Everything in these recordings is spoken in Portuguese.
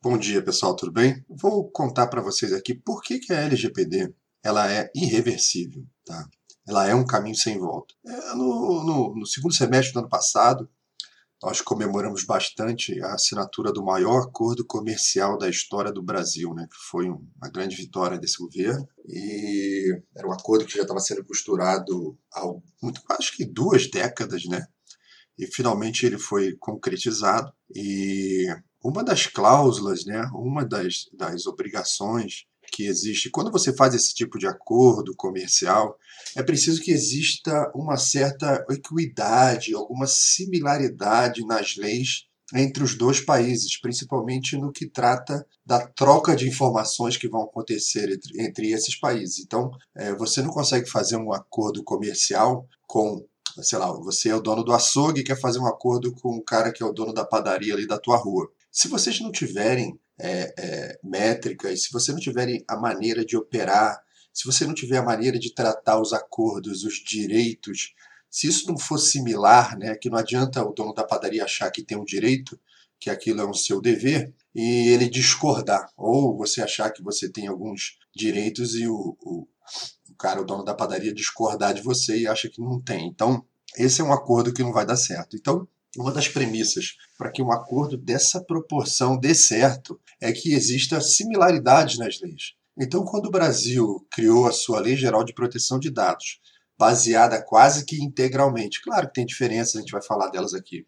Bom dia, pessoal, tudo bem? Vou contar para vocês aqui por que, que a LGPD ela é irreversível, tá? Ela é um caminho sem volta. É, no, no, no, segundo semestre do ano passado, nós comemoramos bastante a assinatura do maior acordo comercial da história do Brasil, né? Que foi uma grande vitória desse governo. E era um acordo que já estava sendo costurado há muito, acho que duas décadas, né? E finalmente ele foi concretizado. E uma das cláusulas, né, uma das, das obrigações que existe quando você faz esse tipo de acordo comercial, é preciso que exista uma certa equidade, alguma similaridade nas leis entre os dois países, principalmente no que trata da troca de informações que vão acontecer entre, entre esses países. Então, é, você não consegue fazer um acordo comercial com sei lá, você é o dono do açougue e quer fazer um acordo com o cara que é o dono da padaria ali da tua rua. Se vocês não tiverem é, é, métricas, se você não tiverem a maneira de operar, se você não tiver a maneira de tratar os acordos, os direitos, se isso não for similar, né, que não adianta o dono da padaria achar que tem um direito, que aquilo é um seu dever, e ele discordar, ou você achar que você tem alguns direitos e o, o, o cara, o dono da padaria, discordar de você e acha que não tem. Então, esse é um acordo que não vai dar certo. Então, uma das premissas para que um acordo dessa proporção dê certo é que exista similaridade nas leis. Então, quando o Brasil criou a sua Lei Geral de Proteção de Dados, baseada quase que integralmente, claro que tem diferenças, a gente vai falar delas aqui,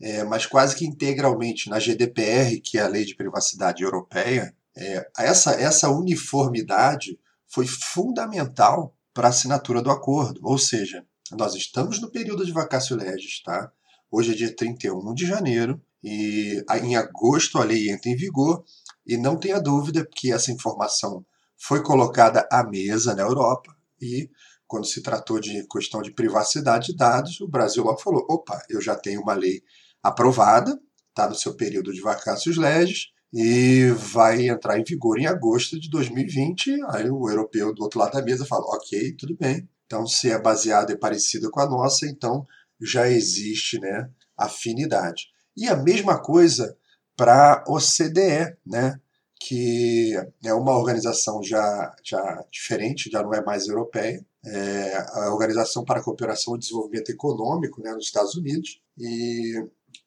é, mas quase que integralmente na GDPR, que é a Lei de Privacidade Europeia, é, essa, essa uniformidade foi fundamental para a assinatura do acordo. Ou seja, nós estamos no período de vacácio legis, tá? Hoje é dia 31 de janeiro e em agosto a lei entra em vigor e não tenha dúvida que essa informação foi colocada à mesa na Europa e quando se tratou de questão de privacidade de dados, o Brasil logo falou: opa, eu já tenho uma lei aprovada, está no seu período de vacácios legis e vai entrar em vigor em agosto de 2020. Aí o europeu do outro lado da mesa fala: ok, tudo bem. Então, se é baseado e parecido com a nossa, então já existe né, afinidade. E a mesma coisa para a OCDE, né, que é uma organização já, já diferente, já não é mais europeia, é a Organização para a Cooperação e Desenvolvimento Econômico né, nos Estados Unidos. E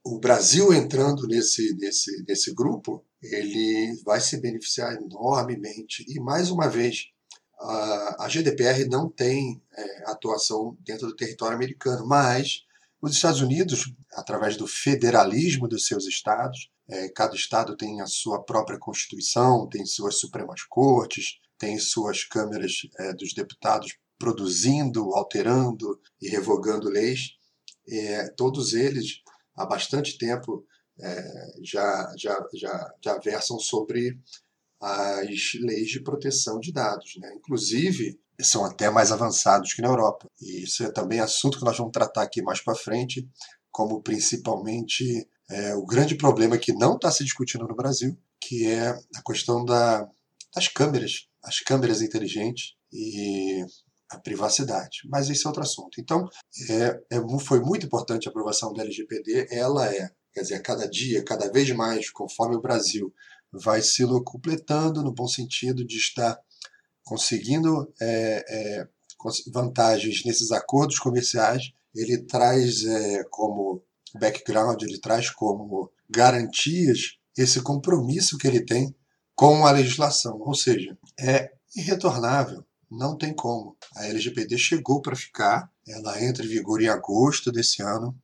o Brasil entrando nesse, nesse, nesse grupo, ele vai se beneficiar enormemente. E, mais uma vez, a, GDPR não tem é, atuação dentro do território americano, mas os Estados Unidos, através do federalismo dos seus estados, é, cada estado tem a sua própria constituição, tem suas supremas cortes, tem suas câmeras é, dos deputados produzindo, alterando e revogando leis. É, todos eles, há bastante tempo, é, já, já, já, já versam sobre as leis de proteção de dados. Né? Inclusive, são até mais avançados que na Europa. E isso é também assunto que nós vamos tratar aqui mais para frente, como principalmente é, o grande problema que não está se discutindo no Brasil, que é a questão da, das câmeras, as câmeras inteligentes e a privacidade. Mas esse é outro assunto. Então, é, é, foi muito importante a aprovação da LGPD. Ela é, quer dizer, a cada dia, cada vez mais, conforme o Brasil vai se completando no bom sentido de estar conseguindo é, é, vantagens nesses acordos comerciais, ele traz é, como background, ele traz como garantias esse compromisso que ele tem com a legislação, ou seja, é irretornável, não tem como. A LGPD chegou para ficar, ela entra em vigor em agosto desse ano,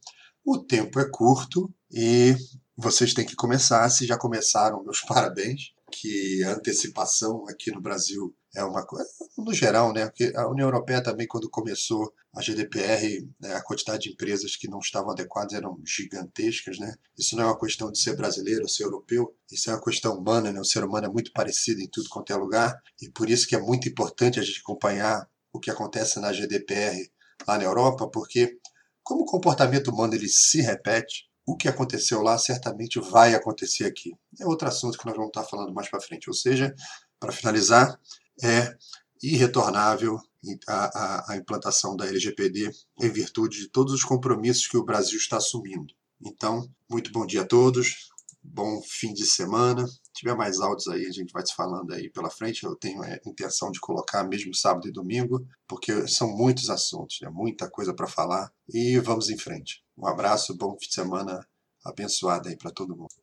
o tempo é curto e vocês têm que começar. Se já começaram, meus parabéns. Que a antecipação aqui no Brasil é uma coisa, no geral, né? Porque a União Europeia também, quando começou a GDPR, né, a quantidade de empresas que não estavam adequadas eram gigantescas, né? Isso não é uma questão de ser brasileiro ou ser europeu, isso é uma questão humana, né? O ser humano é muito parecido em tudo quanto é lugar, e por isso que é muito importante a gente acompanhar o que acontece na GDPR lá na Europa, porque como o comportamento humano ele se repete, o que aconteceu lá certamente vai acontecer aqui. É outro assunto que nós vamos estar falando mais para frente. Ou seja, para finalizar, é irretornável a, a, a, implantação da LGPD em virtude de todos os compromissos que o Brasil está assumindo. Então, muito bom dia a todos, bom fim de semana. Se tiver mais áudios aí, a gente vai se falando aí pela frente. Eu tenho a intenção de colocar mesmo sábado e domingo, porque são muitos assuntos, é muita coisa para falar e vamos em frente. Um abraço, bom fim de semana abençoado aí para todo mundo.